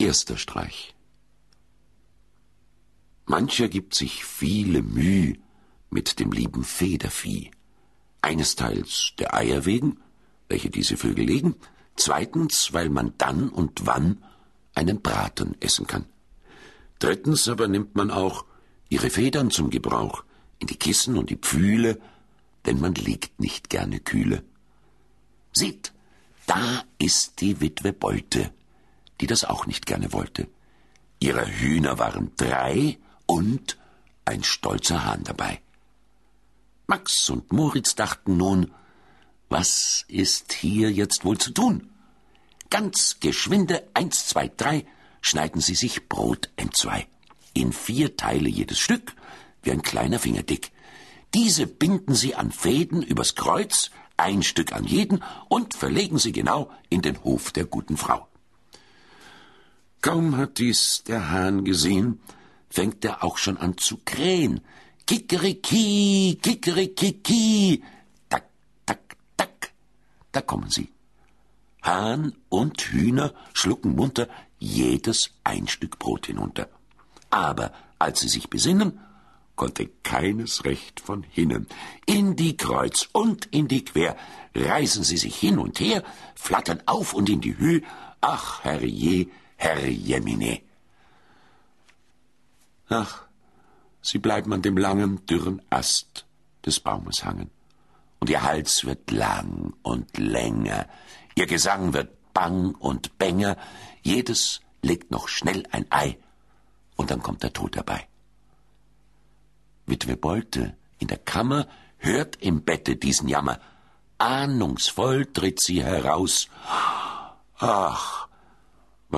Erster Streich. Mancher gibt sich viele Mühe mit dem lieben Federvieh. Eines Teils der Eier wegen, welche diese Vögel legen, zweitens, weil man dann und wann einen Braten essen kann. Drittens aber nimmt man auch ihre Federn zum Gebrauch in die Kissen und die Pfühle, denn man liegt nicht gerne kühle. Seht, da ist die Witwe Beute, die das auch nicht gerne wollte. Ihre Hühner waren drei und ein stolzer Hahn dabei. Max und Moritz dachten nun, was ist hier jetzt wohl zu tun? Ganz geschwinde, eins, zwei, drei, schneiden sie sich Brot entzwei. In vier Teile jedes Stück, wie ein kleiner Finger dick. Diese binden sie an Fäden übers Kreuz, ein Stück an jeden, und verlegen sie genau in den Hof der guten Frau. Kaum hat dies der Hahn gesehen, fängt er auch schon an zu krähen. Kikeriki, kikerikiki, tak, tak, tak. Da kommen sie. Hahn und Hühner schlucken munter jedes ein Stück Brot hinunter. Aber als sie sich besinnen, konnte keines recht von hinnen. In die Kreuz und in die Quer reißen sie sich hin und her, flattern auf und in die Höhe. Ach, herrje, herrjemine. Ach, sie bleiben an dem langen, dürren Ast des Baumes hangen. Und ihr Hals wird lang und länger, ihr Gesang wird bang und bänger, jedes legt noch schnell ein Ei, und dann kommt der Tod dabei. Witwe Bolte in der Kammer hört im Bette diesen Jammer. Ahnungsvoll tritt sie heraus. Ach,